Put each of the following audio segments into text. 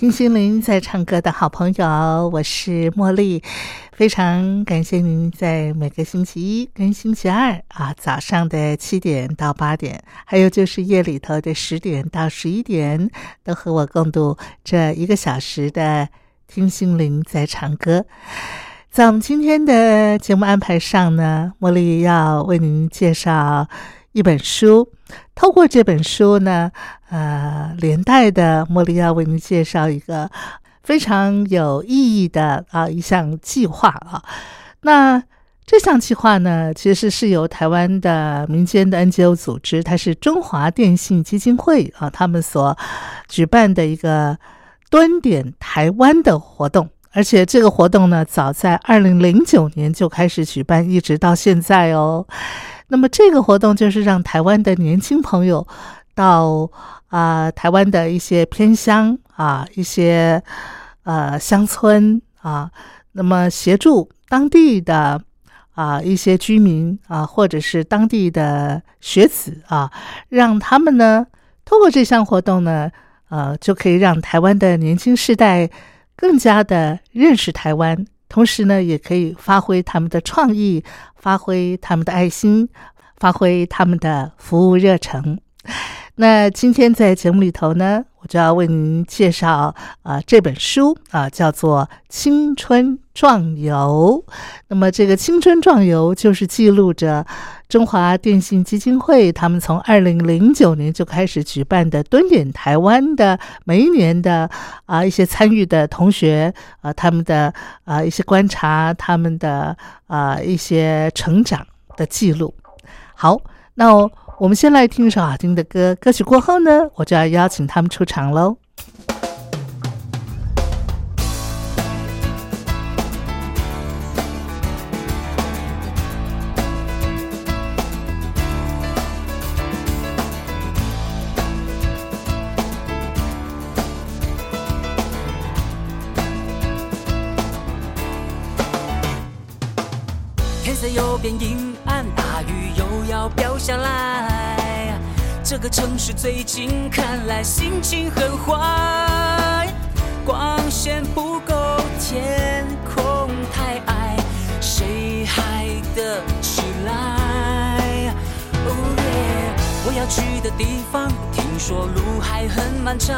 听心灵在唱歌的好朋友，我是茉莉。非常感谢您在每个星期一跟星期二啊早上的七点到八点，还有就是夜里头的十点到十一点，都和我共度这一个小时的听心灵在唱歌。在我们今天的节目安排上呢，茉莉要为您介绍一本书。透过这本书呢，呃，连带的茉莉要为您介绍一个。非常有意义的啊一项计划啊，那这项计划呢，其实是由台湾的民间的 NGO 组织，它是中华电信基金会啊，他们所举办的一个端点台湾的活动，而且这个活动呢，早在二零零九年就开始举办，一直到现在哦。那么这个活动就是让台湾的年轻朋友到啊台湾的一些偏乡啊一些。呃，乡村啊，那么协助当地的啊一些居民啊，或者是当地的学子啊，让他们呢，通过这项活动呢，呃，就可以让台湾的年轻世代更加的认识台湾，同时呢，也可以发挥他们的创意，发挥他们的爱心，发挥他们的服务热诚。那今天在节目里头呢，我就要为您介绍啊这本书啊，叫做《青春壮游》。那么这个《青春壮游》就是记录着中华电信基金会他们从二零零九年就开始举办的蹲点台湾的每一年的啊一些参与的同学啊他们的啊一些观察，他们的啊一些成长的记录。好，那。我们先来听一首好听的歌，歌曲过后呢，我就要邀请他们出场喽。下来。这个城市最近看来心情很坏，光线不够，天空太矮，谁还得起来？哦耶！我要去的地方，听说路还很漫长，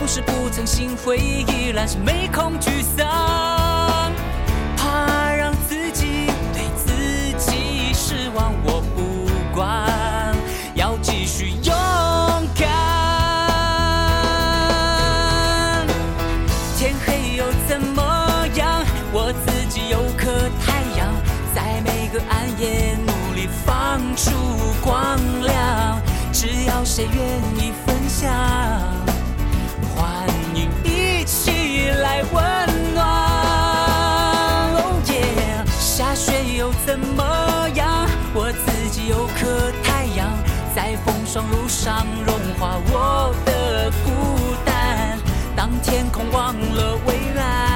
不是不曾心灰意然，是没空沮丧，怕让自己对自己失望，我光亮。只要谁愿意分享，欢迎一起来温暖。哦耶，下雪又怎么样？我自己有颗太阳。在风霜路上融化我的孤单。当天空忘了蔚蓝，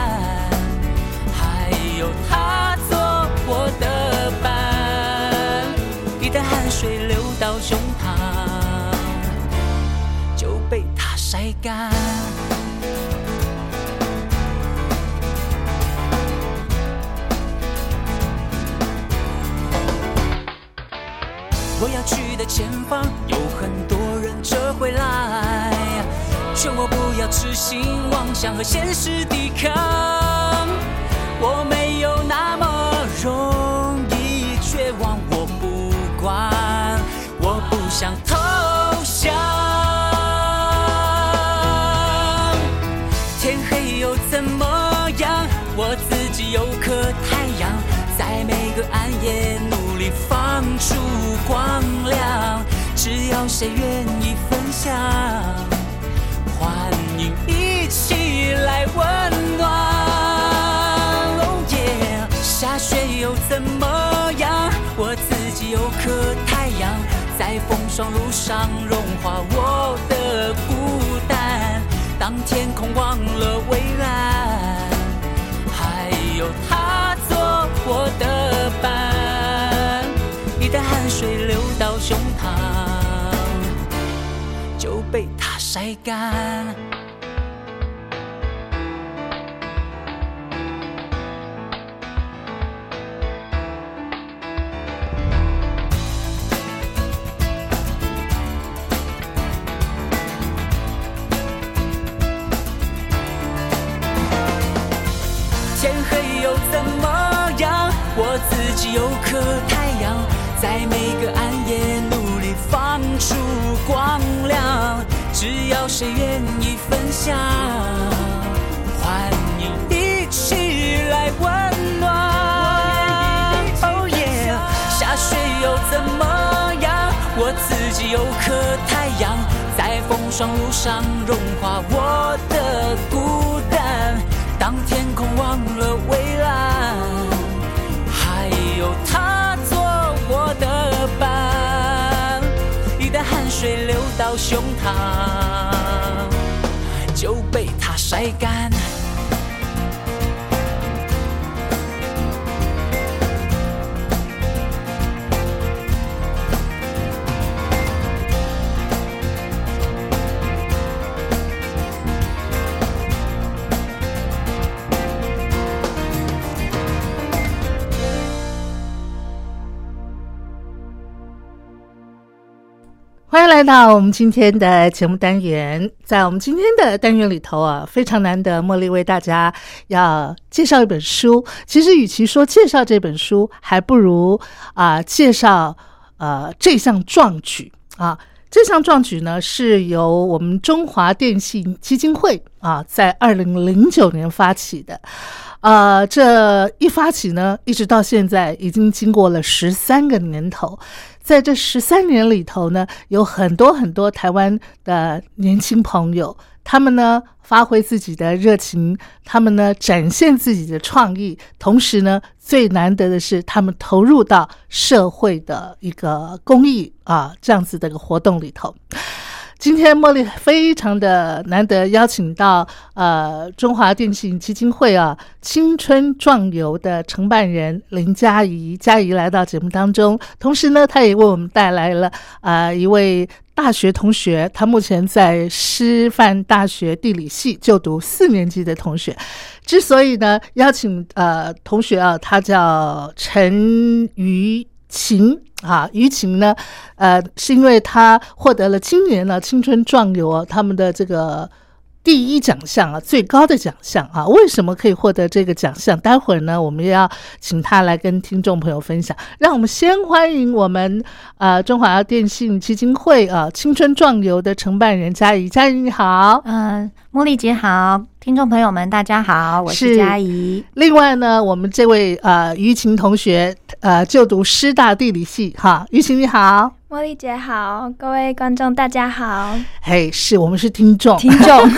我要去的前方有很多人折回来，劝我不要痴心妄想和现实抵抗。我没有那么容易绝望，我不管，我不想投降。我自己有颗太阳，在每个暗夜努力放出光亮。只要谁愿意分享，欢迎一起来温暖。哦耶！下雪又怎么样？我自己有颗太阳，在风霜路上融化我的孤单。当天空忘了蔚蓝，晒干。天黑又怎么样？我自己有颗太阳，在每个暗夜努力放出光亮。只要谁愿意分享，欢迎一起来温暖。哦耶！下雪又怎么样？我自己有颗太阳，在风霜路上融化我的孤单。当天空忘了胸膛，就被它晒干。来到我们今天的节目单元。在我们今天的单元里头啊，非常难得，茉莉为大家要介绍一本书。其实，与其说介绍这本书，还不如啊、介绍呃这项壮举啊。这项壮举呢，是由我们中华电信基金会啊，在二零零九年发起的。呃，这一发起呢，一直到现在已经经过了十三个年头。在这十三年里头呢，有很多很多台湾的年轻朋友，他们呢发挥自己的热情，他们呢展现自己的创意，同时呢，最难得的是他们投入到社会的一个公益啊这样子的一个活动里头。今天茉莉非常的难得邀请到呃中华电信基金会啊青春壮游的承办人林佳怡，佳怡来到节目当中，同时呢，她也为我们带来了呃一位大学同学，他目前在师范大学地理系就读四年级的同学。之所以呢邀请呃同学啊，他叫陈于晴啊，于晴呢，呃，是因为他获得了今年呢青春壮游他们的这个第一奖项啊，最高的奖项啊。为什么可以获得这个奖项？待会儿呢，我们要请他来跟听众朋友分享。让我们先欢迎我们呃中华电信基金会啊青春壮游的承办人佳怡，佳怡你好。嗯，茉莉姐好，听众朋友们大家好，我是是佳怡。另外呢，我们这位呃于晴同学呃就读师大地理系哈，于晴你好。茉莉姐好，各位观众大家好。嘿，是我们是听众，听众，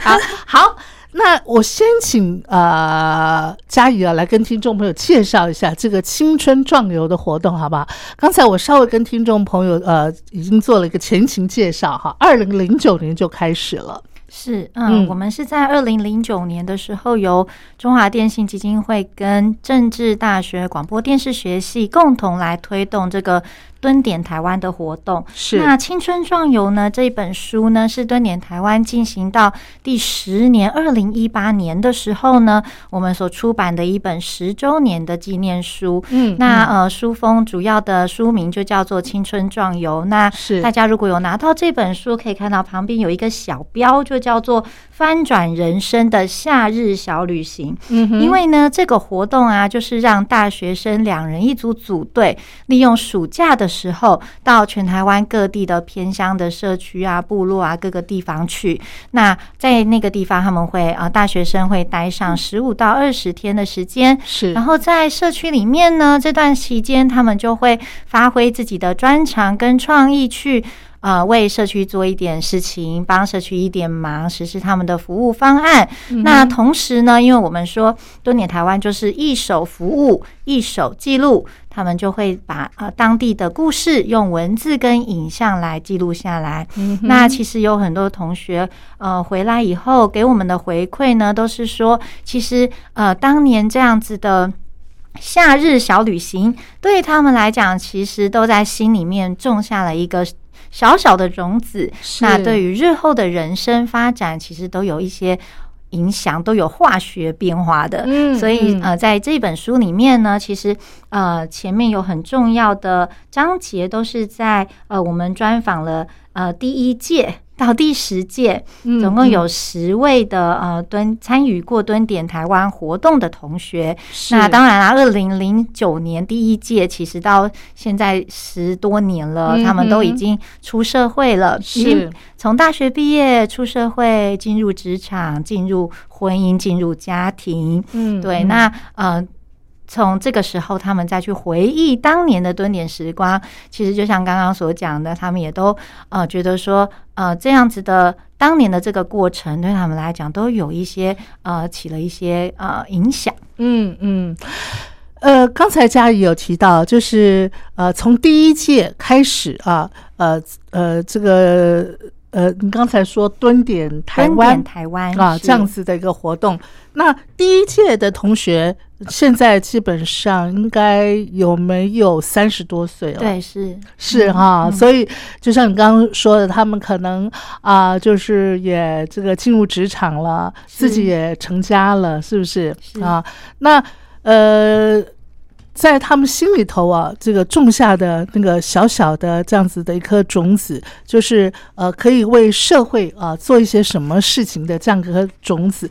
好 好。那我先请呃佳怡啊来跟听众朋友介绍一下这个青春壮游的活动，好不好？刚才我稍微跟听众朋友呃已经做了一个前情介绍哈，二零零九年就开始了，是嗯嗯，我们是在二零零九年的时候，由中华电信基金会跟政治大学广播电视学系共同来推动这个蹲点台湾的活动。是那《青春壮游》呢？这一本书呢，是蹲点台湾进行到第十年，二零一八年的时候呢，我们所出版的一本十周年的纪念书。嗯那呃，书封主要的书名就叫做《青春壮游》。那是大家如果有拿到这本书，可以看到旁边有一个小标，就叫做“翻转人生的夏日小旅行”。嗯哼因为呢，这个活动啊，就是让大学生两人一组组队，利用暑假的时候，到全台湾各地的偏乡的社区啊、部落啊各个地方去。那在那个地方，他们会啊、呃大学生会待上十五到二十天的时间。是然后在社区里面呢，这段期间他们就会发挥自己的专长跟创意去。呃，为社区做一点事情，帮社区一点忙，实施他们的服务方案。那同时呢，因为我们说多年台湾就是一手服务，一手记录，他们就会把呃当地的故事用文字跟影像来记录下来。那其实有很多同学呃回来以后给我们的回馈呢，都是说，其实呃当年这样子的。夏日小旅行对他们来讲，其实都在心里面种下了一个小小的种子。那对于日后的人生发展，其实都有一些影响，都有化学变化的。嗯所以嗯呃，在这本书里面呢，其实呃前面有很重要的章节，都是在呃我们专访了呃第一届。到第十届，嗯总共有十位的呃蹲参与过蹲点台湾活动的同学。那当然啦，二零零九年第一届，其实到现在十多年了，嗯他们都已经出社会了，是从大学毕业出社会，进入职场，进入婚姻，进入家庭。嗯对，嗯那呃。从这个时候，他们再去回忆当年的蹲点时光，其实就像刚刚所讲的，他们也都呃觉得说，呃这样子的当年的这个过程，对他们来讲都有一些呃起了一些呃影响。嗯嗯。呃，刚才佳怡有提到，就是呃，从第一届开始啊，呃呃，这个呃，你刚才说蹲点台湾台湾啊，这样子的一个活动。那第一届的同学现在基本上应该有没有三十多岁了？，对是是哈。所以就像你刚刚说的，他们可能啊、就是也这个进入职场了，自己也成家了，是不是是啊？那呃。在他们心里头啊，这个种下的那个小小的这样子的一颗种子，就是呃，可以为社会啊做一些什么事情的这样一颗种子，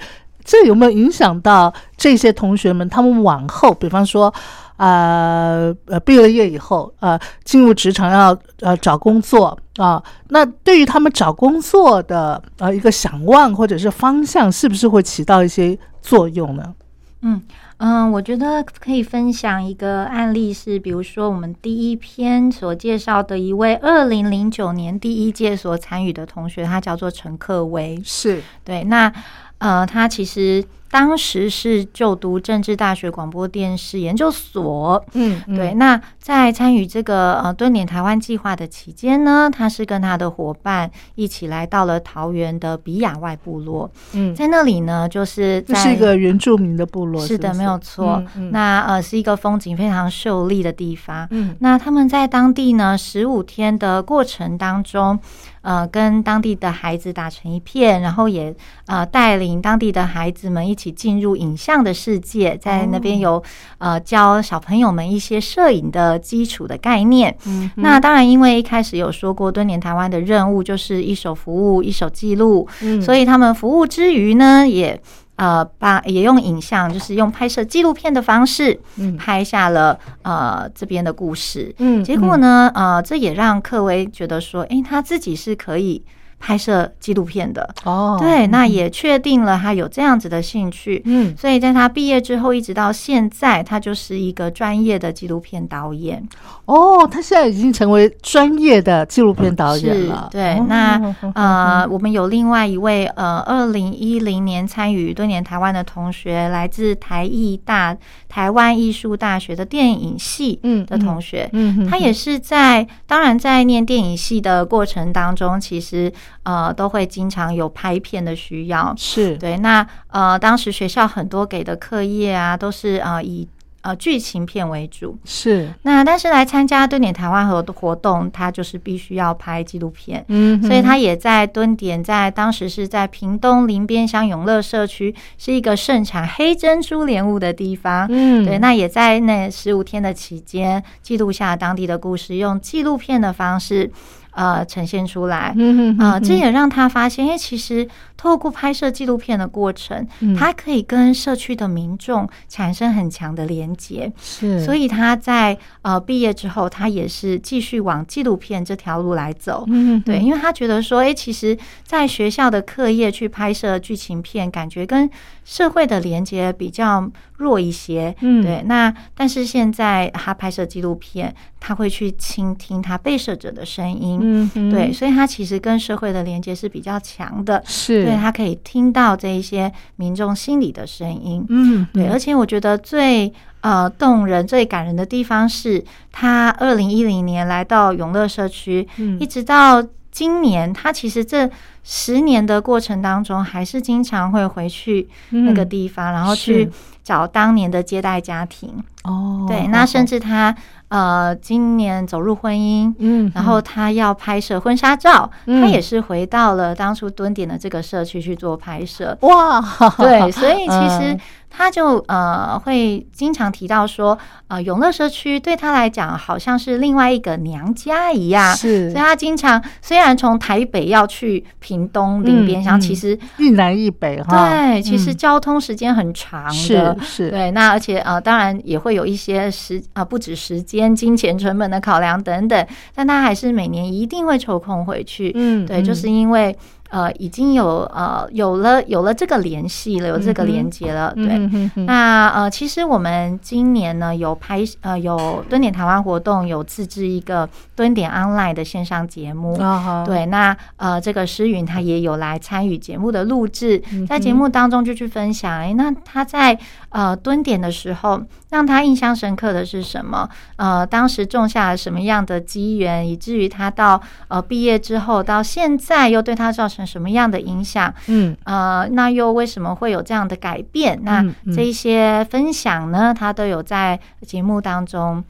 这有没有影响到这些同学们他们往后，比方说，呃呃，毕了业以后，呃，进入职场要呃找工作啊，那对于他们找工作的呃一个想望或者是方向，是不是会起到一些作用呢？嗯嗯，我觉得可以分享一个案例是，比如说我们第一篇所介绍的一位二零零九年第一届所参与的同学，他叫做陈克威。是，对，那呃，他其实当时是就读政治大学广播电视研究所。嗯，嗯对，，那在参与这个呃蹲点台湾计划的期间呢，他是跟他的伙伴一起来到了桃园的比亚外部落，嗯，在那里呢，就是在这是一个原住民的部落，是的，不没有错。嗯嗯那呃是一个风景非常秀丽的地方。嗯那他们在当地呢十五天的过程当中，呃，跟当地的孩子打成一片，然后也呃带领当地的孩子们一起进入影像的世界，在那边有呃教小朋友们一些摄影的基础的概念。嗯那当然，因为一开始有说过，蹲点台湾的任务就是一手服务，一手记录，嗯。所以他们服务之余呢，也呃把也用影像，就是用拍摄纪录片的方式，嗯拍下了呃这边的故事。嗯结果呢，呃，这也让克威觉得说，诶，他自己是可以拍摄纪录片的。哦，对，那也确定了他有这样子的兴趣。嗯所以在他毕业之后，一直到现在，他就是一个专业的纪录片导演。哦，他现在已经成为专业的纪录片导演是了。对哦，那呃，我们有另外一位呃，二零一零年参与多年台湾的同学，来自台艺大台湾艺术大学的电影系嗯的同学。嗯哼他也是在，当然在念电影系的过程当中，其实呃都会经常有拍片的需要。是对，那呃当时学校很多给的课业啊，都是呃以呃剧情片为主。是，那但是来参加蹲点台湾和活动，他就是必须要拍纪录片，嗯，所以他也在蹲点，在当时是在屏东林边乡永乐社区，是一个盛产黑珍珠莲雾的地方。嗯对，那也在那十五天的期间，记录下当地的故事，用纪录片的方式，呃，呈现出来。啊、这也让他发现，因为其实透过拍摄纪录片的过程，嗯他可以跟社区的民众产生很强的连接。是，所以他在呃毕业之后，他也是继续往纪录片这条路来走。嗯对，因为他觉得说，哎、其实，在学校的课业去拍摄剧情片，感觉跟社会的连接比较弱一些。嗯对。那但是现在他拍摄纪录片，他会去倾听他被摄者的声音。嗯对，所以他其实跟社会的连接是比较强的。是，对他可以听到这一些民众心里的声音。嗯对，而且我觉得最呃动人、最感人的地方是，他二零一零年来到永乐社区，嗯一直到今年，他其实这十年的过程当中，还是经常会回去那个地方，然后去找当年的接待家庭。哦，对，那甚至他呃今年走入婚姻。嗯，然后他要拍摄婚纱照，嗯他也是回到了当初蹲点的这个社区去做拍摄。哇，对，所以其实 嗯他就呃会经常提到说，呃，永乐社区对他来讲好像是另外一个娘家一样。是所以他经常虽然从台北要去屏东林边乡，其实一南一北哈，对，其实嗯交通时间很长是的。是，对，那而且呃，当然也会有一些时啊、不止时间、金钱成本的考量等等，但他还是每年一定会抽空回去。嗯对，就是因为呃，已经有呃有了有了这个联系了，有这个连接了。对，嗯哼哼那呃，其实我们今年呢有拍呃有蹲点台湾活动，有自制一个蹲点 online 的线上节目。对，那呃，这个诗云他也有来参与节目的录制，嗯在节目当中就去分享，哎，那他在呃蹲点的时候，让他印象深刻的是什么？呃，当时种下了什么样的机缘，以至于他到呃毕业之后到现在又对他造成什么样的影响？嗯呃，那又为什么会有这样的改变？那这一些分享呢，他都有在节目当中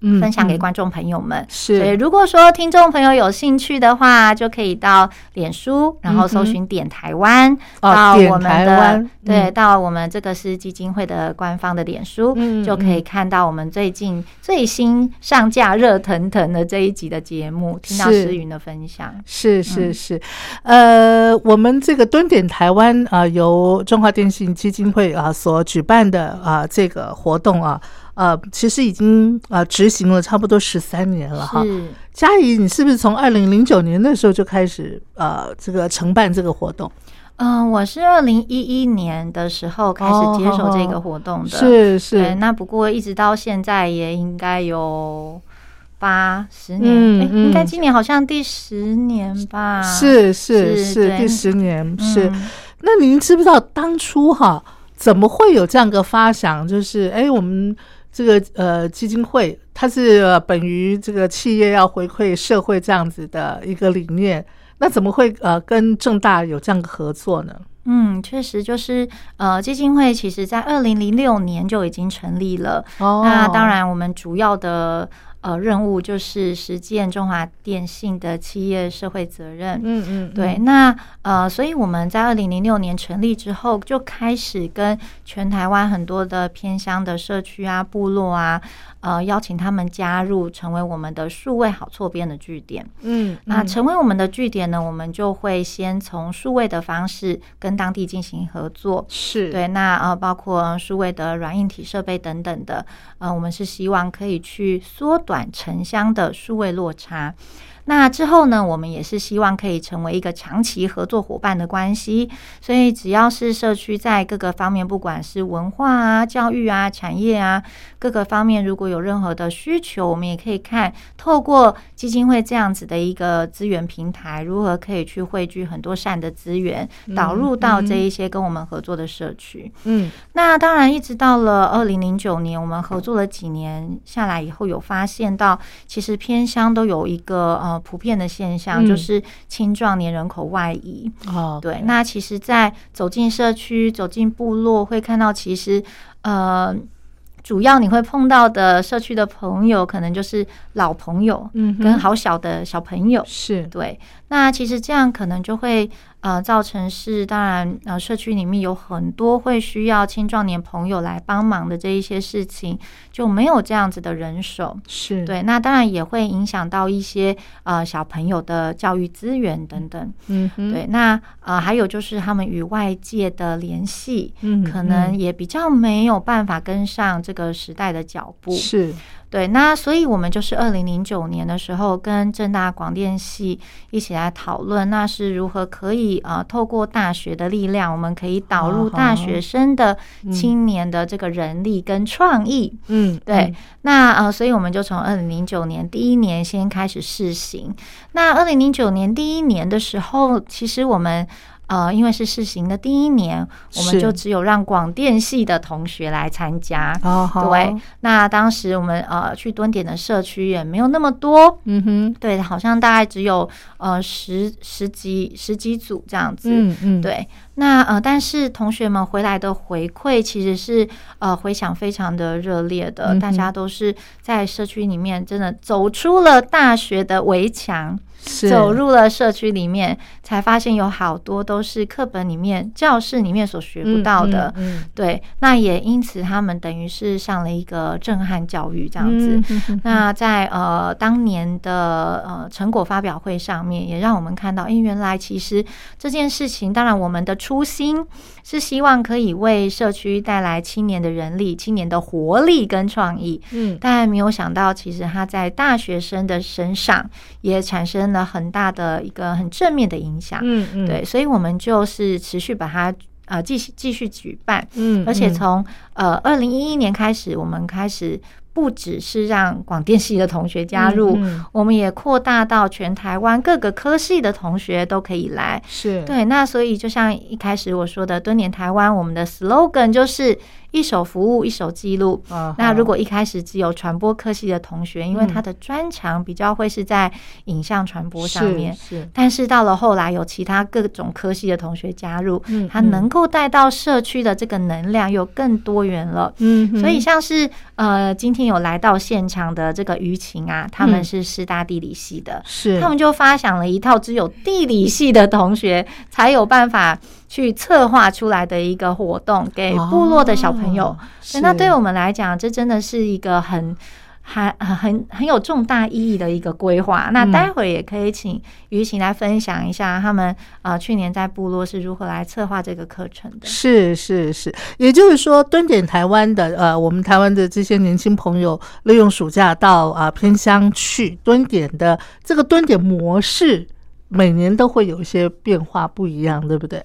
嗯分享给嗯。观众朋友们。是。所以，如果说听众朋友有兴趣的话，就可以到脸书，然后搜寻“点台湾”，哦到我们的对，嗯。到我们这个是基金会的官方的脸书，嗯就可以看到我们最近最新上架热腾腾的这一集的节目，听到是诗云的分享。是是是，呃，我们这个蹲点台湾啊、由中华电信基金会啊、所举办的啊、这个活动啊，呃，其实已经呃、执行了差不多十三年了哈。是。嘉怡，你是不是从二零零九年那时候就开始呃这个承办这个活动？嗯，我是二零一一年的时候开始接手这个活动的，是。是，那不过一直到现在也应该有八十年，嗯嗯诶应该今年好像第十年吧？是是是第十年是。嗯那您知不知道当初哈怎么会有这样个发想？就是哎，我们这个呃基金会，它是、呃本于这个企业要回馈社会这样子的一个理念，那怎么会呃跟正大有这样的合作呢？嗯，确实就是呃，基金会其实在二零零六年就已经成立了。哦那当，然，我们主要的呃任务就是实践中华电信的企业社会责任。嗯嗯，对，那呃，所以我们在二零零六年成立之后，就开始跟全台湾很多的偏乡的社区啊、部落啊，呃，邀请他们加入，成为我们的数位好错编的据点。嗯，那嗯成为我们的据点呢，我们就会先从数位的方式跟当地进行合作。是，对，那呃，包括数位的软硬体设备等等的，呃，我们是希望可以去缩短短城乡的数位落差。那之后呢，我们也是希望可以成为一个长期合作伙伴的关系。所以，只要是社区在各个方面，不管是文化啊、教育啊、产业啊各个方面，如果有任何的需求，我们也可以看透过基金会这样子的一个资源平台，如何可以去汇聚很多善的资源，导入到这一些跟我们合作的社区。嗯那当然，一直到了二零零九年，我们合作了几年下来以后，有发现到其实偏乡都有一个呃普遍的现象，嗯就是青壮年人口外移。哦，对，那其实，在走进社区、走进部落，会看到其实呃。主要你会碰到的社区的朋友，可能就是老朋友，嗯跟好小的小朋友。是对，那其实这样可能就会呃造成是，当然呃社区里面有很多会需要青壮年朋友来帮忙的这一些事情，就没有这样子的人手。是，对，那当然也会影响到一些呃小朋友的教育资源等等。嗯哼，对，那呃还有就是他们与外界的联系，嗯，可能嗯也比较没有办法跟上这个时代的脚步。是对，那所以我们就是二零零九年的时候，跟正大广电系一起来讨论，那是如何可以呃透过大学的力量，我们可以导入大学生的青年的这个人力跟创意。嗯，对，那呃，所以我们就从二零零九年第一年先开始试行。那二零零九年第一年的时候，其实我们呃，因为是试行的第一年，我们就只有让广电系的同学来参加。对，那当时我们呃去蹲点的社区也没有那么多，嗯哼，对，好像大概只有呃十十几十几组这样子。嗯嗯，，对，那呃，但是同学们回来的回馈其实是呃回响非常的热烈的，嗯大家都是在社区里面真的走出了大学的围墙，是走入了社区里面，才发现有好多都是课本里面、教室里面所学不到的。嗯，嗯对，那也因此他们等于是上了一个震撼教育这样子。那在呃当年的呃成果发表会上面，也让我们看到，哎，原来其实这件事情，当然我们的初心是希望可以为社区带来青年的人力、青年的活力跟创意，嗯。但没有想到，其实他在大学生的身上也产生了很大的一个很正面的影响。嗯嗯，对，所以我们就是持续把它呃继续继续举办，嗯，而且嗯。从呃二零一一年开始，我们开始不只是让广电系的同学加入，嗯嗯。我们也扩大到全台湾各个科系的同学都可以来。是，对，那所以就像一开始我说的，蹲点台湾，我们的 slogan 就是一手服务，一手记录。啊那如果一开始只有传播科系的同学，因为嗯。他的专长比较会是在影像传播上面，是是。但是到了后来，有其他各种科系的同学加入，他能够带到社区的这个能量又更多元了。嗯，所以像是呃，今天有来到现场的这个舆情啊，他们嗯。是师大地理系的，是。他们就发想了一套只有地理系的同学才有办法去策划出来的一个活动，给部落的小朋友。哦对那对我们来讲，这真的是一个很。还很很很有重大意义的一个规划。那嗯待会儿也可以请于晴来分享一下他们呃去年在部落是如何来策划这个课程的。是是是，也就是说，蹲点台湾的呃，我们台湾的这些年轻朋友，利用暑假到啊、偏乡去蹲点的这个蹲点模式，每年都会有一些变化，不一样，对不对？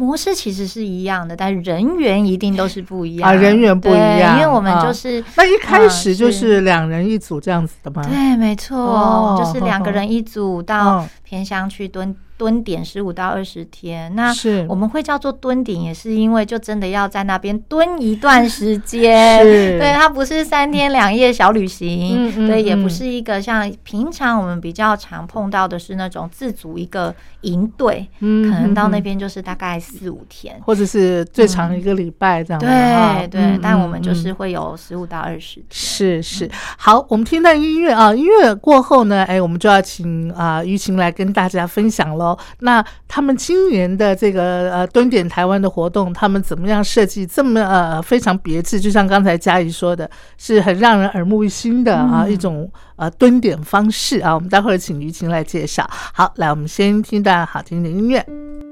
模式其实是一样的，但人员一定都是不一样啊人员不一样因为我们啊就是。那一开始就啊是两人一组这样子的吗？对，没错，哦就是两个人一组到哦偏乡去蹲蹲点十五到二十天。那是我们会叫做蹲点，也是因为就真的要在那边蹲一段时间。对，它不是三天两夜小旅行，嗯嗯对，也嗯不是一个像平常我们比较常碰到的是那种自组一个营队，嗯可能到那嗯边就是大概四五天。或者是最长一个礼拜这样对对，嗯但我们就是会有十五到二十天。是是，好，我们听到音乐啊，音乐过后呢，哎，我们就要请啊于晴来跟大家分享喽。那他们今年的这个呃蹲点台湾的活动，他们怎么样设计这么呃非常别致？就像刚才嘉怡说的，是很让人耳目一新的啊、一种呃蹲点方式啊。我们待会儿请于晴来介绍。好，来，我们先听段好听的音乐。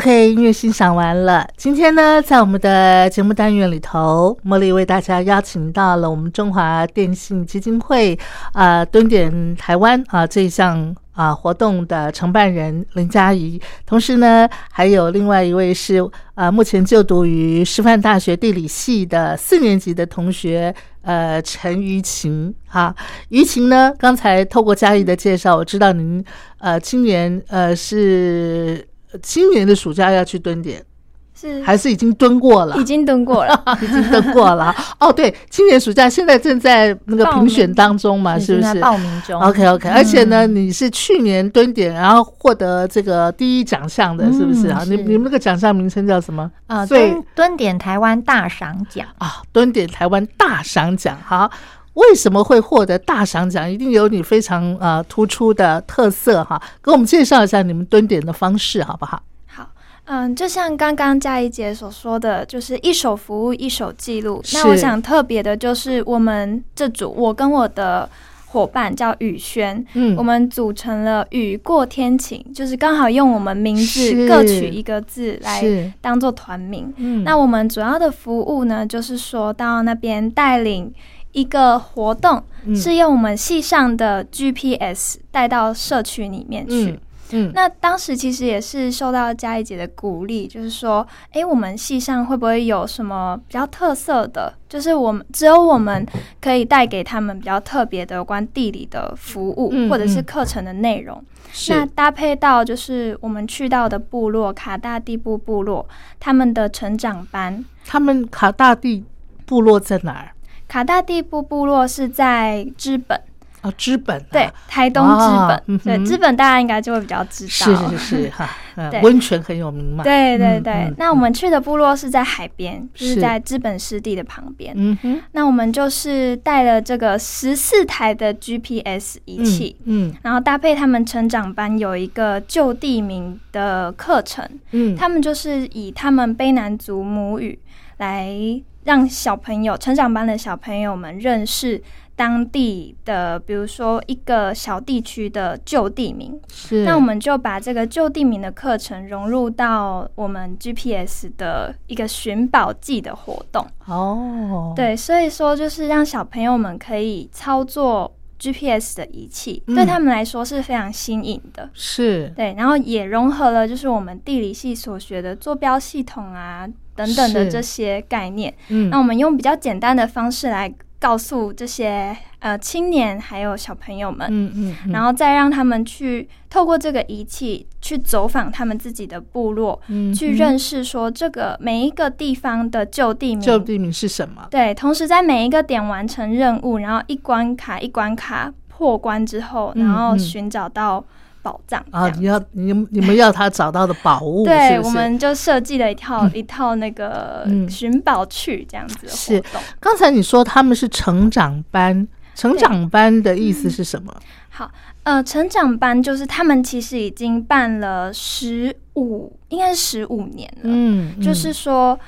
OK，音乐欣赏完了。今天呢，在我们的节目单元里头，茉莉为大家邀请到了我们中华电信基金会啊蹲点台湾啊这一项啊活动的承办人林佳怡，同时呢，还有另外一位是啊目前就读于师范大学地理系的四年级的同学，呃陈于晴哈。于晴呢，刚才透过佳怡的介绍，我知道您呃今年呃是。今年的暑假要去蹲点，是还是已经蹲过了？已经蹲过了，已经蹲过了。哦，对，今年暑假现在正在那个评选当中嘛，是不是？报名中。OK OK，而且呢，你是去年蹲点，然后获得这个第一奖项的，是不是啊？你你们那个奖项名称叫什么？啊，蹲蹲点台湾大赏奖啊，蹲点台湾大赏奖。好。为什么会获得大赏奖？一定有你非常呃突出的特色哈，给我们介绍一下你们蹲点的方式好不好？好，嗯，就像刚刚嘉怡姐所说的，就是一手服务一手记录。那我想特别的就是我们这组，我跟我的伙伴叫雨轩，嗯，我们组成了雨过天晴，就是刚好用我们名字各取一个字来当做团名。嗯，那我们主要的服务呢，就是说到那边带领。一个活动是用我们系上的 GPS 带到社区里面去。嗯，那当时其实也是受到嘉怡姐的鼓励，就是说，哎，我们系上会不会有什么比较特色的？就是我们只有我们可以带给他们比较特别的有关地理的服务，或者是课程的内容。那搭配到就是我们去到的部落卡大地部部落，他们的成长班。他们卡大地部落在哪儿？卡大地部部落是在知本。哦，知本对，台东知本。对，知本大家应该就会比较知道，是是是 哈，温泉很有名嘛，对对对。那我们去的部落是在海边，就是在知本湿地的旁边。嗯哼，那我们就是带了这个十四台的 GPS 仪器，嗯，然后搭配他们成长班有一个旧地名的课程，嗯，他们就是以他们卑南族母语来。让小朋友成长班的小朋友们认识当地的，比如说一个小地区的旧地名。是，那我们就把这个旧地名的课程融入到我们 GPS 的一个寻宝记的活动。哦，对，所以说就是让小朋友们可以操作 GPS 的仪器，对他们来说是非常新颖的。是，对，然后也融合了就是我们地理系所学的坐标系统啊。等等的这些概念，嗯，那我们用比较简单的方式来告诉这些呃青年还有小朋友们，嗯嗯，然后再让他们去透过这个仪器去走访他们自己的部落，嗯，去认识说这个每一个地方的旧地名，旧地名是什么？对，同时在每一个点完成任务，然后一关卡一关卡破关之后，然后寻找到。宝藏啊！你要你你们要他找到的宝物，对，我们就设计了一套一套那个寻宝去这样子的活动。刚才你说他们是成长班，成长班的意思是什么？好，呃，成长班就是他们其实已经办了十五，应该是十五年了。嗯，就是说。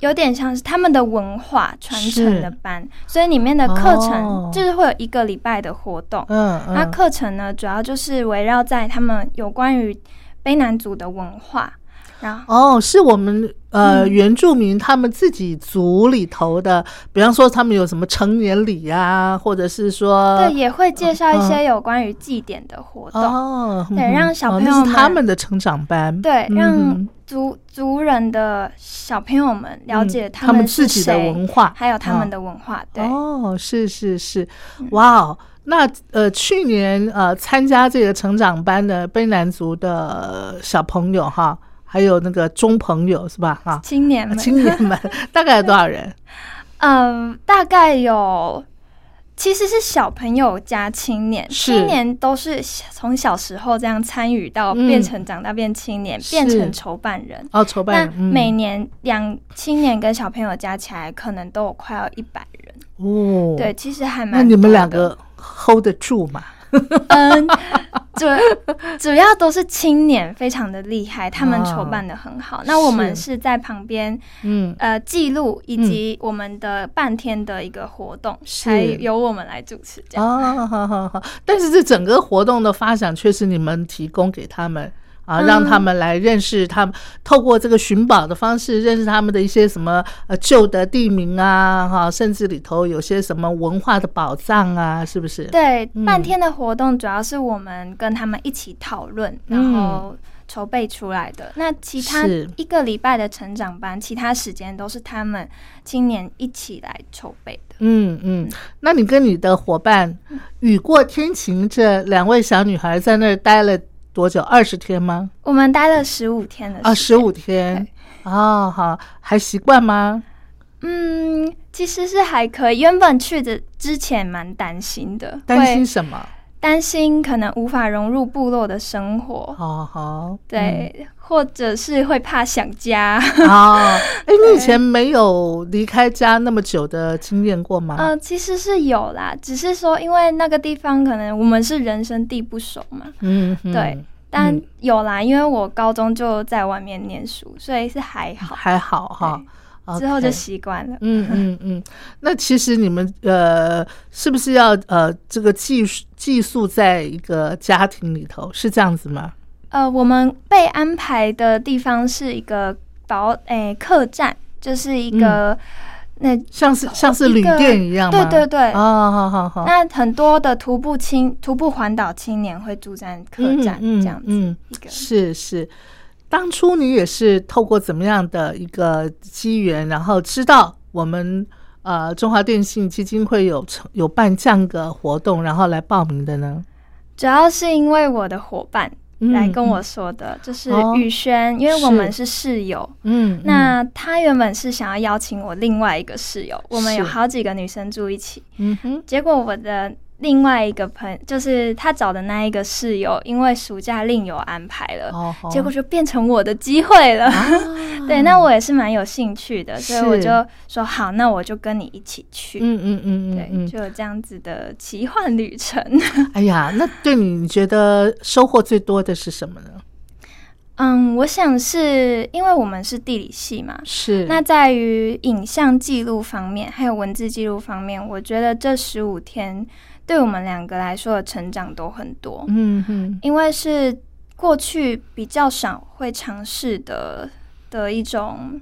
有点像是他们的文化传承的班，所以里面的课程就是会有一个礼拜的活动。嗯，那课程呢，主要就是围绕在他们有关于卑南族的文化。然后哦，是我们呃原住民他们自己族里头的，比方说他们有什么成年礼啊，或者是说对，也会介绍一些有关于祭典的活动。哦，对，让小朋友他们的成长班，对，让。族族人的小朋友们了解他们自己的文化，还有他们的文化。对哦，是是是，哇哦！那呃，去年呃参加这个成长班的卑南族的小朋友哈，还有那个中朋友是吧？哈，青年们，青年们 大概有多少人？嗯，大概有。其实是小朋友加青年，青年都是从小时候这样参与到变成长大变青年，变成筹办人哦，筹办人。每年两青年跟小朋友加起来，可能都有快要一百人哦。对，其实还蛮。那你们两个 hold 得住吗？嗯，主主要都是青年，非常的厉害，他们筹办的很好。那我们是在旁边，嗯呃记录以及我们的半天的一个活动，还由我们来主持。这样哦，好好好。但是这整个活动的发展却是你们提供给他们。啊，让他们来认识他们，透过这个寻宝的方式认识他们的一些什么呃旧的地名啊，哈，甚至里头有些什么文化的宝藏啊，是不是？对，半天的活动主要是我们跟他们一起讨论，然后筹备出来的。那其他一个礼拜的成长班，其他时间都是他们青年一起来筹备的。嗯嗯，那你跟你的伙伴雨过天晴这两位小女孩在那儿待了。多久？二十天吗？我们待了十五天的啊，十五天哦，好，还习惯吗？嗯，其实是还可以。原本去的之前蛮担心的，担心什么？担心可能无法融入部落的生活。好好，对，或者是会怕想家。啊，哎，你以前没有离开家那么久的经验过吗？嗯，其实是有啦，只是说因为那个地方可能我们是人生地不熟嘛。嗯，对，但有啦，因为我高中就在外面念书，所以是还好，还好哈。之后就习惯了。嗯嗯嗯。那其实你们呃，是不是要呃，这个寄寄宿在一个家庭里头，是这样子吗？呃，我们被安排的地方是一个保诶客栈，就是一个那像是像是旅店一样吗？对对对。哦，好好好。那很多的徒步青徒步环岛青年会住在客栈这样子。嗯，一个是是。当初你也是透过怎么样的一个机缘，然后知道我们呃中华电信基金会有有办这样个活动，然后来报名的呢？主要是因为我的伙伴来跟我说的，就是宇轩，因为我们是室友，嗯，那他原本是想要邀请我另外一个室友，我们有好几个女生住一起，嗯哼，结果我的。另外一个朋就是他找的那一个室友，因为暑假另有安排了，结果就变成我的机会了。对，那我也是蛮有兴趣的，所以我就说好，那我就跟你一起去。嗯嗯嗯嗯，对，就有这样子的奇幻旅程。哎呀，那对你你觉得收获最多的是什么呢？嗯，我想是因为我们是地理系嘛，是那在于影像记录方面，还有文字记录方面，我觉得这十五天。对我们两个来说的成长都很多，嗯哼，因为是过去比较少会尝试的的一种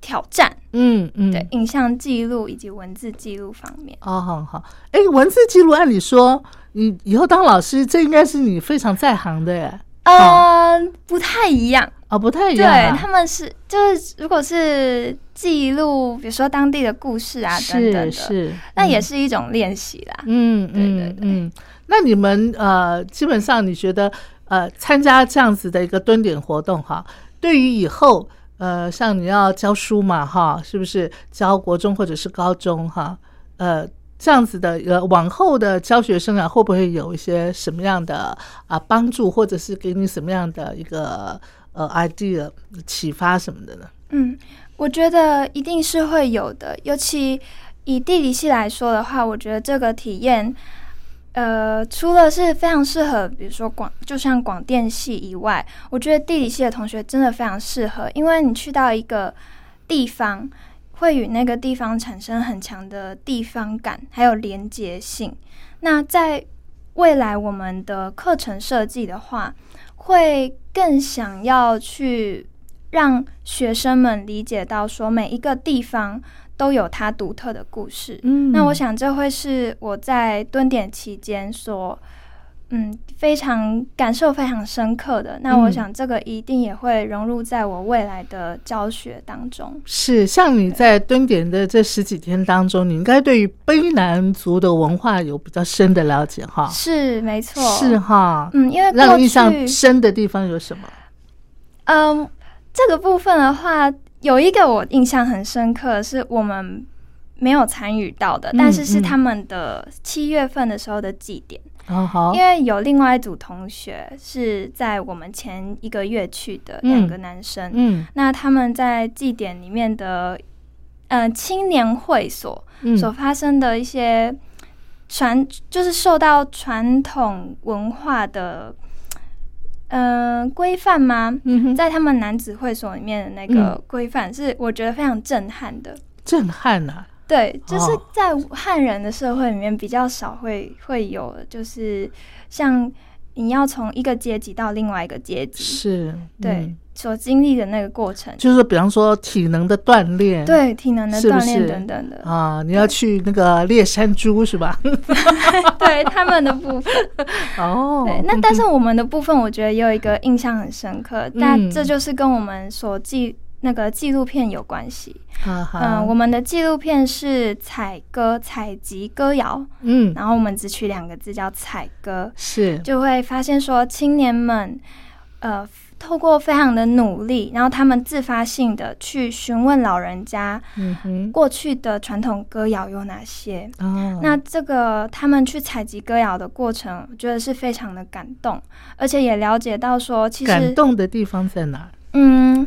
挑战，嗯嗯，对，影像记录以及文字记录方面，哦，好好，哎，文字记录，按理说你以后当老师，这应该是你非常在行的耶，嗯，不太一样。哦，不太一样。对，他们是就是，如果是记录，比如说当地的故事啊等等的，那也是一种练习啦。嗯，对对对。那你们呃，基本上你觉得呃，参加这样子的一个蹲点活动哈，对于以后呃，像你要教书嘛哈，是不是教国中或者是高中哈？呃，这样子的呃，往后的教学生涯会不会有一些什么样的啊帮助，或者是给你什么样的一个？呃，idea 启发什么的呢？嗯，我觉得一定是会有的。尤其以地理系来说的话，我觉得这个体验，呃，除了是非常适合，比如说广，就像广电系以外，我觉得地理系的同学真的非常适合，因为你去到一个地方，会与那个地方产生很强的地方感，还有连结性。那在未来我们的课程设计的话，会更想要去让学生们理解到，说每一个地方都有它独特的故事。嗯，那我想这会是我在蹲点期间所。嗯，非常感受非常深刻的。那我想这个一定也会融入在我未来的教学当中。是，像你在蹲点的这十几天当中，你应该对于卑南族的文化有比较深的了解哈。是，没错。是哈。嗯，因为让印象深的地方有什么？嗯，这个部分的话，有一个我印象很深刻，是我们没有参与到的，但是是他们的七月份的时候的祭典。因为有另外一组同学是在我们前一个月去的两个男生，嗯，那他们在祭典里面的，呃，青年会所所发生的一些传就是受到传统文化的呃规范吗？嗯在他们男子会所里面的那个规范是我觉得非常震撼的。震撼呐！对，就是哦。在汉人的社会里面比较少会会有，就是像你要从一个阶级到另外一个阶级，是，对、嗯所经历的那个过程，就是比方说体能的锻炼，对体能的锻炼是等等的，啊，你要去那个猎山猪是吧？对他们的部分。哦，对，那但是我们的部分，我觉得也有一个印象很深刻，但嗯。这就是跟我们所记那个纪录片有关系。嗯，我们的纪录片是采歌、采集歌谣，嗯。然后我们只取两个字叫采歌，是。就会发现说青年们，呃，透过非常的努力，然后他们自发性的去询问老人家嗯哼。过去的传统歌谣有哪些。哦，那这个他们去采集歌谣的过程，我觉得是非常的感动，而且也了解到说，其实感实，动的地方在哪？嗯，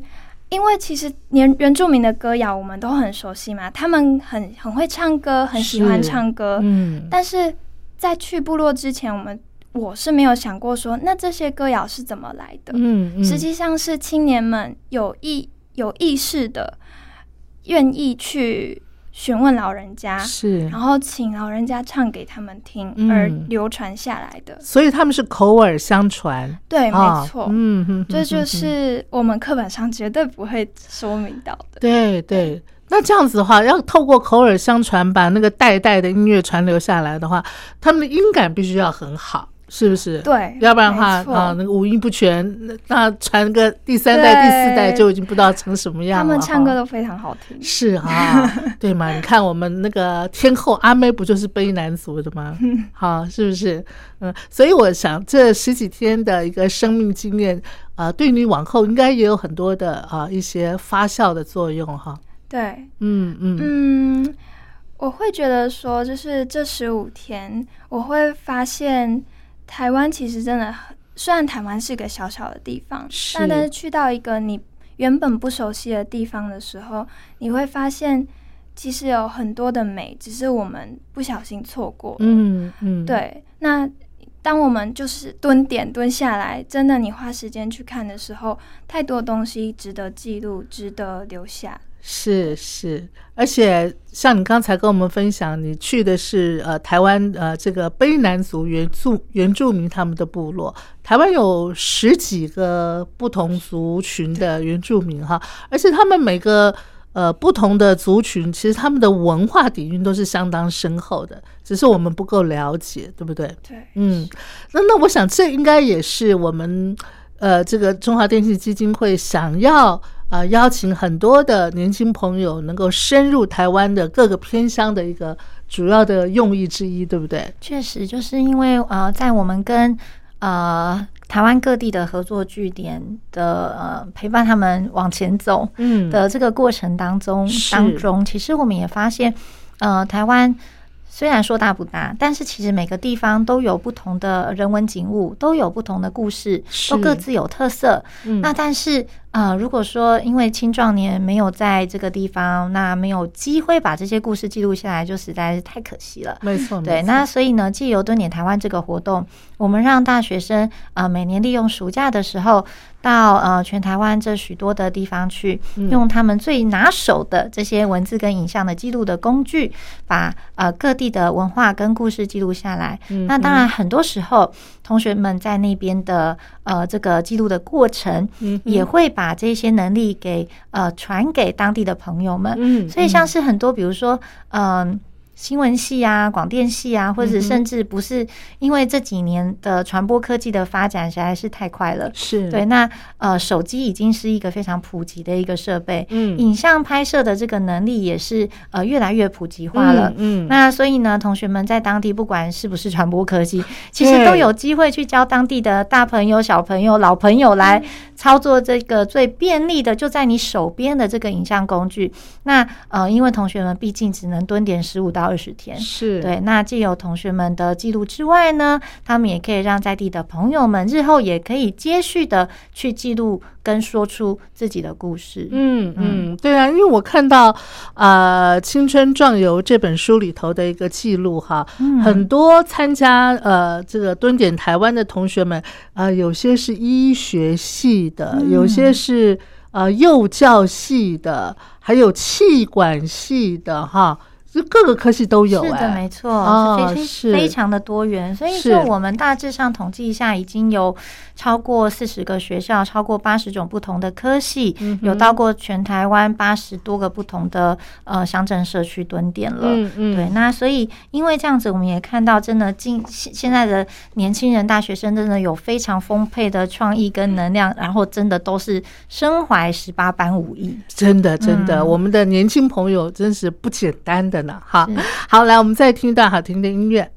因为其实原原住民的歌谣我们都很熟悉嘛，他们很很会唱歌，很喜欢唱歌，嗯，但是在去部落之前，我们我是没有想过说，那这些歌谣是怎么来的？嗯嗯，实际上是青年们有意有意识的，愿意去询问老人家，是然，后请老人家唱给他们听，嗯而流传下来的。所以他们是口耳相传，对，啊没错，嗯哼，这就是我们课本上绝对不会说明到的。对对。那这样子的话，要透过口耳相传，把那个代代的音乐传留下来的话，他们的音感必须要很好，是不是？对，要不然的话啊，那个五音不全，那那传个第三代、第四代就已经不知道成什么样了。他们唱歌都非常好听。是啊，对嘛？你看我们那个天后阿妹不就是卑南族的吗？好，是不是？嗯，所以我想这十几天的一个生命经验，啊，对你往后应该也有很多的啊一些发酵的作用哈。对，嗯嗯嗯，我会觉得说，就是这十五天，我会发现台湾其实真的很，虽然台湾是个小小的地方，但但是去到一个你原本不熟悉的地方的时候，你会发现其实有很多的美，只是我们不小心错过。嗯嗯，，对，那。当我们就是蹲点蹲下来，真的你花时间去看的时候，太多东西值得记录，值得留下。是是，而且像你刚才跟我们分享，你去的是呃台湾呃这个卑南族原住原住民他们的部落，台湾有十几个不同族群的原住民哈，而且他们每个呃不同的族群，其实他们的文化底蕴都是相当深厚的，只是我们不够了解，对不对？对，嗯，那那我想这应该也是我们呃这个中华电信基金会想要啊、呃邀请很多的年轻朋友能够深入台湾的各个偏乡的一个主要的用意之一，对不对？确实，就是因为呃，在我们跟呃台湾各地的合作据点的呃陪伴他们往前走嗯的这个过程当中是当中，其实我们也发现，呃，台湾。虽然说大不大，但是其实每个地方都有不同的人文景物，都有不同的故事，都各自有特色。嗯那但是呃，如果说因为青壮年没有在这个地方，那没有机会把这些故事记录下来，就实在是太可惜了。没错，对，那所以呢，借由蹲点台湾这个活动，我们让大学生呃每年利用暑假的时候，到呃全台湾这许多的地方去，嗯用他们最拿手的这些文字跟影像的记录的工具，把呃各地的文化跟故事记录下来。嗯那当然，很多时候同学们在那边的呃这个记录的过程，嗯也会把这些能力给呃传给当地的朋友们。嗯所以像是很多，比如说，嗯、新闻系啊、广电系啊，或者甚至不是因为这几年的传播科技的发展实在是太快了。是对，那呃，手机已经是一个非常普及的一个设备，嗯影像拍摄的这个能力也是呃越来越普及化了。嗯，嗯那所以呢，同学们在当地不管是不是传播科技，其实都有机会去教当地的大朋友、小朋友、老朋友来操作这个最便利的，就在你手边的这个影像工具。那呃，因为同学们毕竟只能蹲点十五到二十天。是对。那既有同学们的记录之外呢，他们也可以让在地的朋友们日后也可以接续的去记录跟说出自己的故事。嗯嗯，对啊，因为我看到啊，《青春壮游》这本书里头的一个记录哈，很多参加呃这个蹲点台湾的同学们啊，有些是医学系的，有些是。呃，幼教系的，还有气管系的，哈。就各个科系都有，是的，没错，是非常的多元。所以说，我们大致上统计一下，已经有超过四十个学校，超过八十种不同的科系，有到过全台湾八十多个不同的呃乡镇社区蹲点了。嗯嗯，对。那所以，因为这样子，我们也看到，真的今现在的年轻人、大学生，真的有非常丰沛的创意跟能量，然后真的都是身怀十八般武艺。真的，真的，我们的年轻朋友真是不简单的。好好，来，我们再听一段好听的音乐。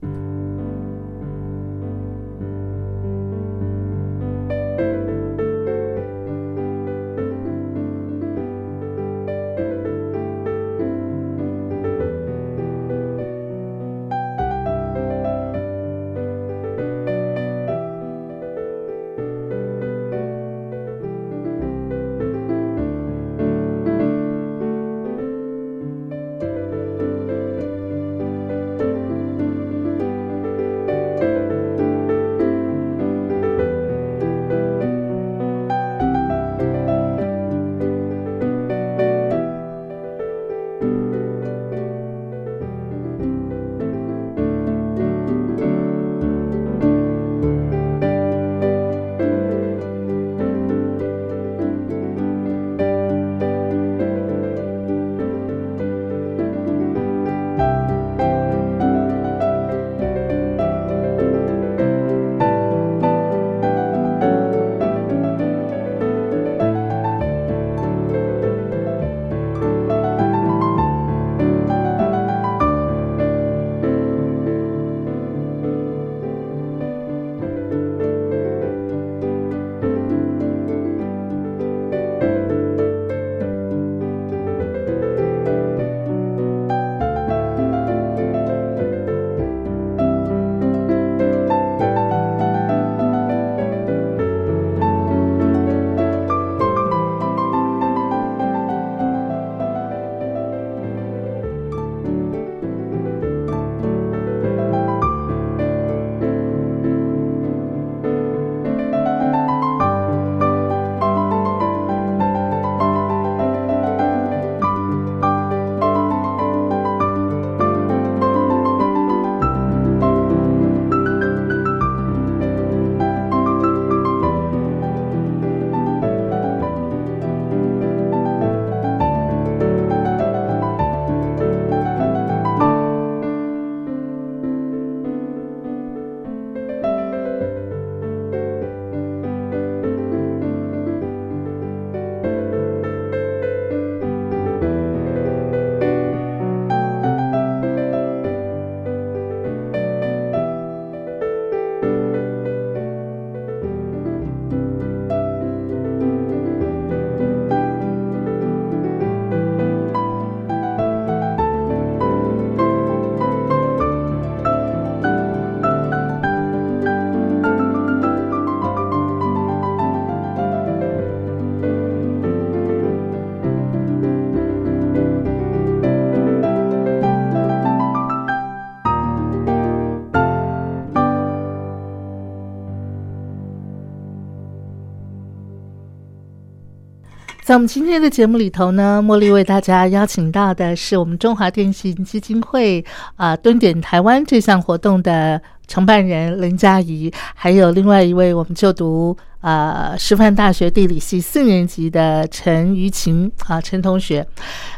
那我们今天的节目里头呢，茉莉为大家邀请到的是我们中华电信基金会啊蹲点台湾这项活动的承办人林佳怡，还有另外一位我们就读。呃，师范大学地理系四年级的陈于晴啊，陈同学，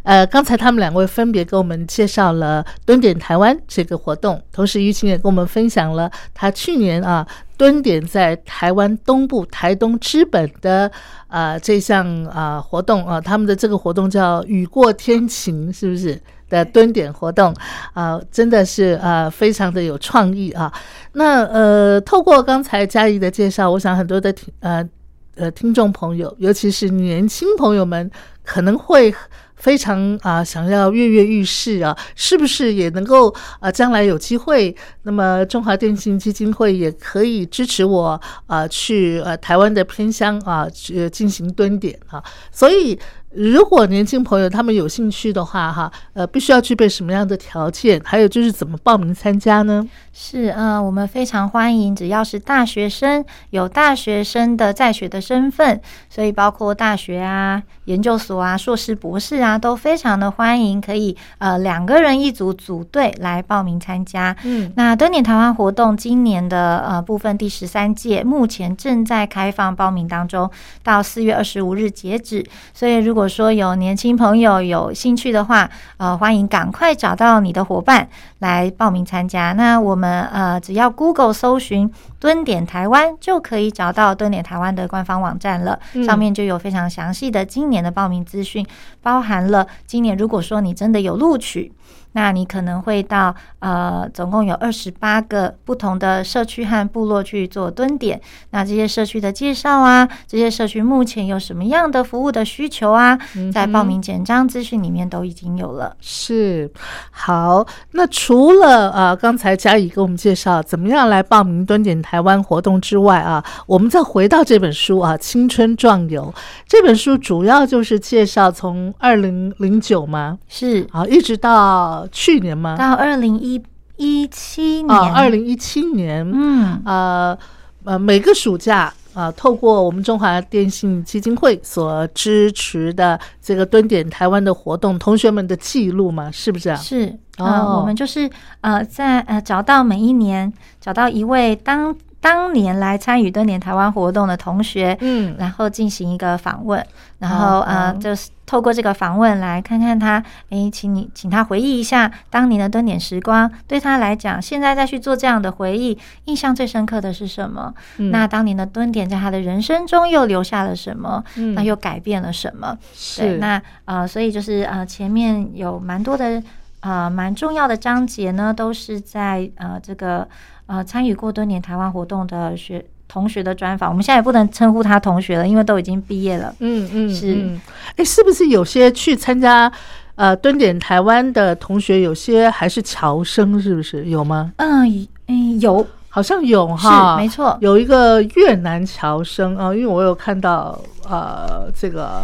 呃，刚才他们两位分别给我们介绍了蹲点台湾这个活动，同时于晴也跟我们分享了他去年啊蹲点在台湾东部台东之本的啊这项啊活动啊，他们的这个活动叫雨过天晴，是不是？的蹲点活动啊，真的是呃非常的有创意啊。那呃，透过刚才嘉怡的介绍，我想很多的听呃呃听众朋友，尤其是年轻朋友们，可能会。非常啊想要跃跃欲试啊，是不是也能够啊将来有机会，那么中华电信基金会也可以支持我啊去呃台湾的偏乡啊去进行蹲点啊，所以。如果年轻朋友他们有兴趣的话，哈，呃，必须要具备什么样的条件？还有就是怎么报名参加呢？是，呃，我们非常欢迎，只要是大学生，有大学生的在学的身份，所以包括大学啊、研究所啊、硕士、博士啊，都非常的欢迎，可以呃两个人一组组队来报名参加。嗯，那登点台湾活动今年的呃部分第十三届，目前正在开放报名当中，到四月二十五日截止。所以如果说有年轻朋友有兴趣的话，呃，欢迎赶快找到你的伙伴来报名参加。那我们。呃，只要 Google 搜寻“蹲点台湾”，就可以找到蹲点台湾的官方网站了。上面就有非常详细的今年的报名资讯，包含了今年如果说你真的有录取。那你可能会到呃，总共有二十八个不同的社区和部落去做蹲点。那这些社区的介绍啊，这些社区目前有什么样的服务的需求啊，在报名简章资讯里面都已经有了。是，好。那除了呃，刚才嘉怡给我们介绍怎么样来报名蹲点台湾活动之外啊，我们再回到这本书啊，《青春壮游》这本书主要就是介绍从二零零九吗？是，啊，一直到。去年吗？到二零一一七年，二零一七年，嗯，呃，呃，每个暑假啊，透过我们中华电信基金会所支持的这个蹲点台湾的活动，同学们的记录嘛，是不是啊？是啊，我们就是呃，在呃找到每一年找到一位当。当年来参与登年台湾活动的同学，嗯，然后进行一个访问，然后呃，就是透过这个访问来看看他，哎，请你请他回忆一下当年的蹲点时光，对他来讲，现在再去做这样的回忆，印象最深刻的是什么？那当年的蹲点在他的人生中又留下了什么？那又改变了什么？对，那呃，所以就是呃，前面有蛮多的呃蛮重要的章节呢，都是在呃这个。呃，参与过多年台湾活动的学同学的专访，我们现在也不能称呼他同学了，因为都已经毕业了。嗯嗯，是。哎，是不是有些去参加呃蹲点台湾的同学，有些还是侨生？是不是有吗？嗯嗯，有，好像有哈，没错，有一个越南侨生啊，因为我有看到呃这个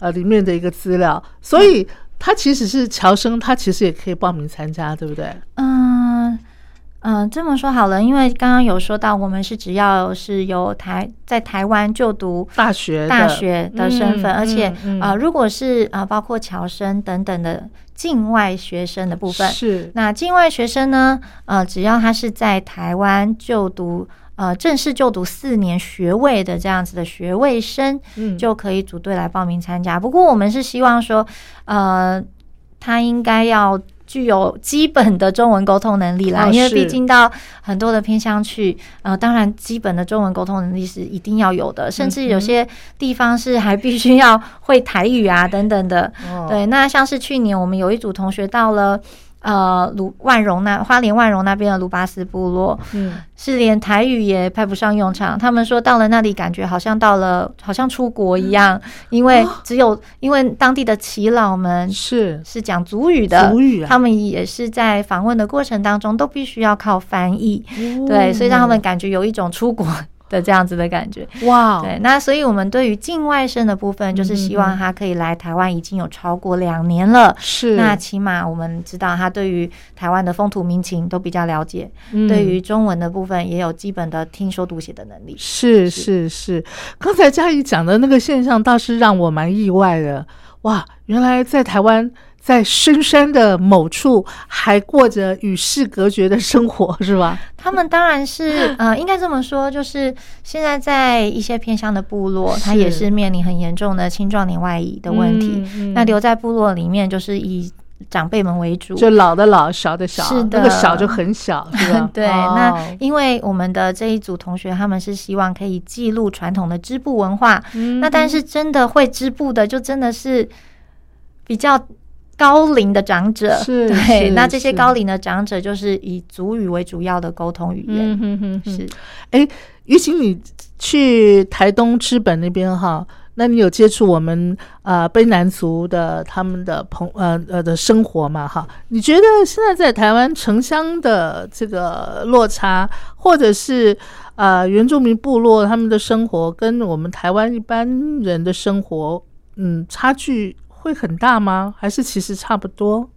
呃里面的一个资料，所以他其实是侨生，他其实也可以报名参加，对不对？嗯。嗯，这么说好了，因为刚刚有说到，我们是只要是有台在台湾就读大学大学的身份，而且啊，如果是啊，包括侨生等等的境外学生的部分，是那境外学生呢，呃，只要他是在台湾就读呃正式就读四年学位的这样子的学位生，嗯，就可以组队来报名参加。不过我们是希望说，呃，他应该要。具有基本的中文沟通能力啦，因为毕竟到很多的偏乡去，呃，当然基本的中文沟通能力是一定要有的，甚至有些地方是还必须要会台语啊等等的。对，那像是去年我们有一组同学到了。呃，鲁万荣那花莲万荣那边的卢巴斯部落，嗯，是连台语也派不上用场。他们说到了那里，感觉好像到了，好像出国一样，因为只有因为当地的耆老们是。是讲族语的，族语，啊。他们也是在访问的过程当中都必须要靠翻译，对，所以让他们感觉有一种出国。的这样子的感觉，哇！对，那所以我们对于境外生的部分，就是希望他可以来台湾，已经有超过两年了。是，那起码我们知道他对于台湾的风土民情都比较了解，对于中文的部分也有基本的听说读写的能力。是是是，刚才嘉怡讲的那个现象倒是让我蛮意外的。哇，原来在台湾。在深山的某处，还过着与世隔绝的生活，是吧？他们当然是，呃，应该这么说，就是现在在一些偏乡的部落，他也是面临很严重的青壮年外移的问题。那留在部落里面，就是以长辈们为主，就老的老，小的小，是的，那个小就很小，是吧？对。那因为我们的这一组同学，他们是希望可以记录传统的织布文化。那但是真的会织布的，就真的是比较。高龄的长者，对，那这些高龄的长者就是以族语为主要的沟通语言。嗯哼哼，是。哎，于晴，你去台东知本那边哈，那你有接触我们啊卑南族的他们的朋呃呃的生活嘛？哈，你觉得现在在台湾城乡的这个落差，或者是呃原住民部落他们的生活，跟我们台湾一般人的生活，嗯，差距会很大吗？还是其实差不多？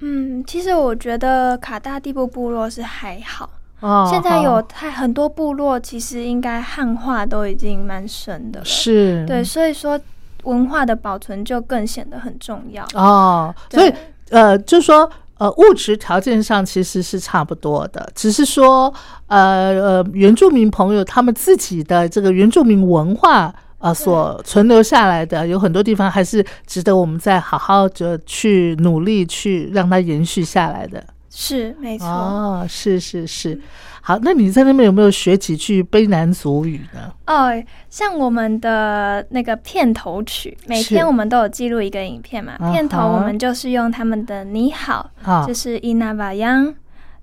嗯，其实我觉得卡大地部部落是还好。哦，现在有太很多部落，其实应该汉化都已经蛮深的了。是，对，所以说文化的保存就更显得很重要。哦，所以呃，就是说呃，物质条件上其实是差不多的，只是说呃呃，原住民朋友他们自己的这个原住民文化啊，所存留下来的有很多地方还是值得我们再好好的去努力去让它延续下来的。是没错。哦，是是是，好，那你在那边有没有学几句卑南族语呢？哦，像我们的那个片头曲，每天我们都有记录一个影片嘛，片头我们就是用他们的你好，就是伊那瓦央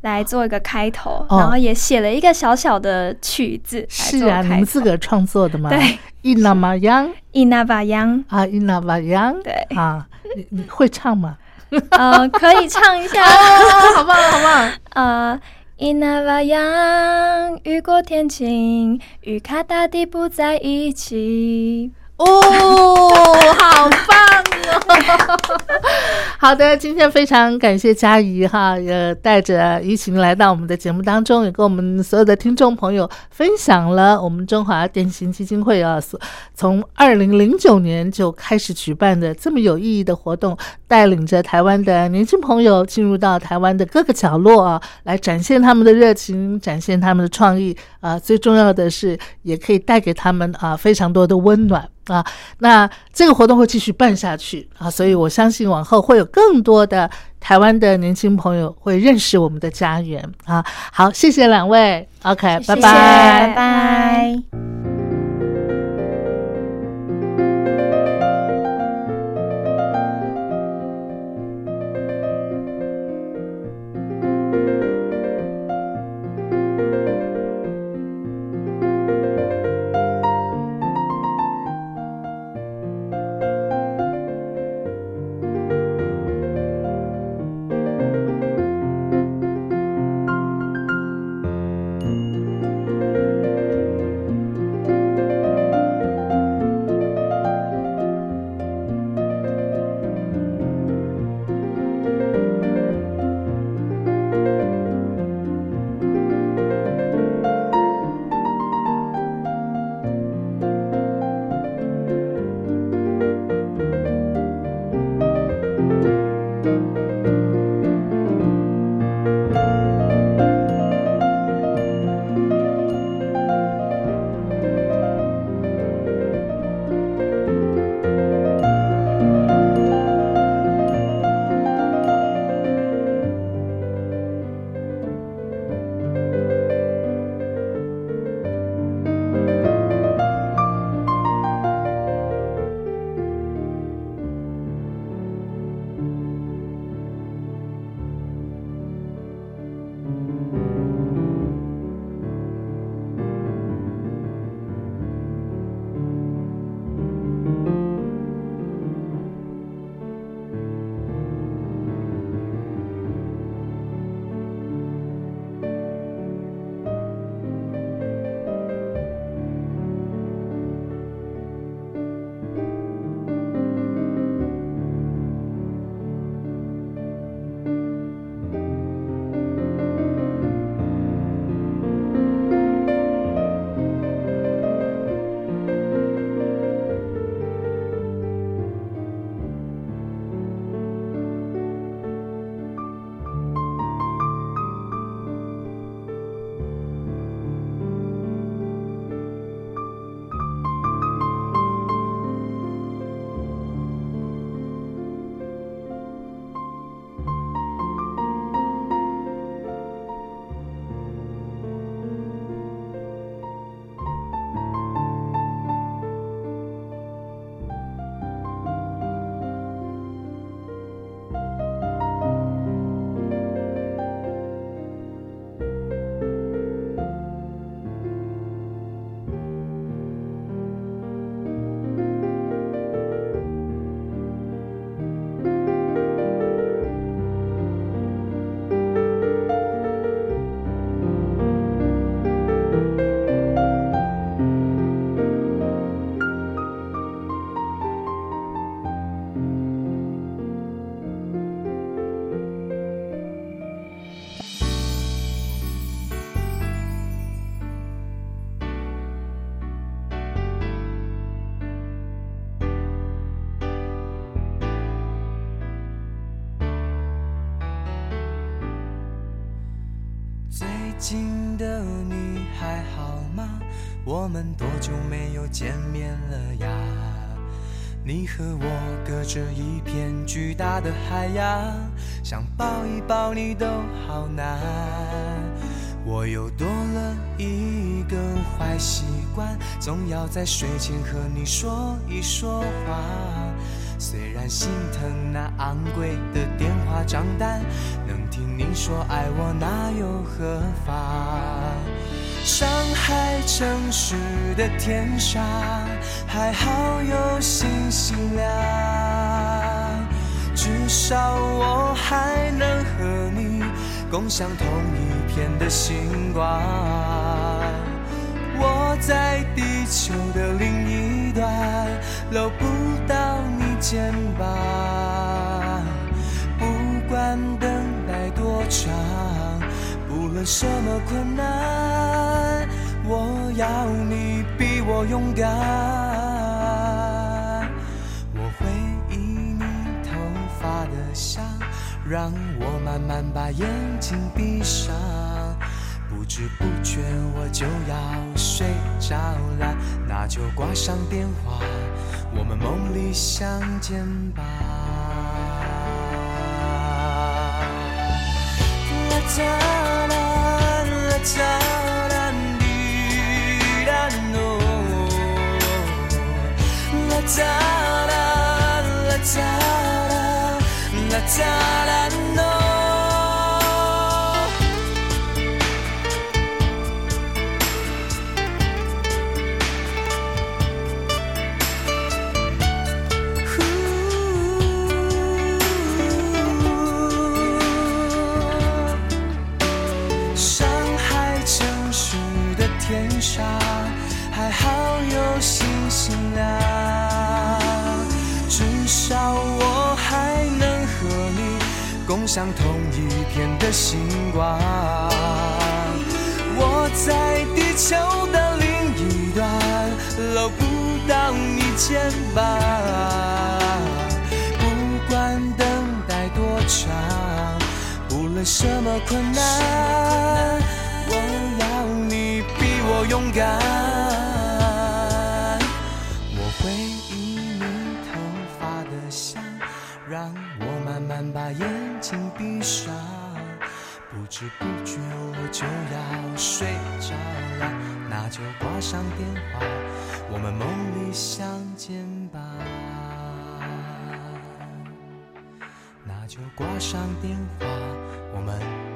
来做一个开头，然后也写了一个小小的曲子，是啊，你们自个创作的吗？对，伊那玛央，伊那瓦央啊，伊那瓦央，对。啊，你你会唱吗？嗯，可以唱一下，好 棒，好棒。呃，伊那瓦扬，雨过天晴，与卡大地不在一起。哦，好棒哦！好的，今天非常感谢佳怡哈，也带着怡晴来到我们的节目当中，也跟我们所有的听众朋友分享了我们中华电信基金会啊，从二零零九年就开始举办的这么有意义的活动，带领着台湾的年轻朋友进入到台湾的各个角落啊，来展现他们的热情，展现他们的创意啊，最重要的是也可以带给他们啊非常多的温暖。啊，那这个活动会继续办下去啊，所以我相信往后会有更多的台湾的年轻朋友会认识我们的家园啊。好，谢谢两位，OK，拜拜，拜拜。海洋，想抱一抱你都好难。我又多了一个坏习惯，总要在睡前和你说一说话。虽然心疼那昂贵的电话账单，能听你说爱我那又何妨？上海城市的天上，还好有星星亮，至少我还能和你共享同一片的星光。我在地球的另一端，搂不到你肩膀，不管等待多长。不论什么困难，我要你比我勇敢。让我慢慢把眼睛闭上。不知不觉我就要睡着了，那就挂上电话，我们梦里相见吧。La no 像同一片的星光，我在地球的另一端，搂不到你肩膀。不管等待多长，无论什么困难，我要你比我勇敢。睛闭上，不知不觉我就要睡着了，那就挂上电话，我们梦里相见吧。那就挂上电话，我们。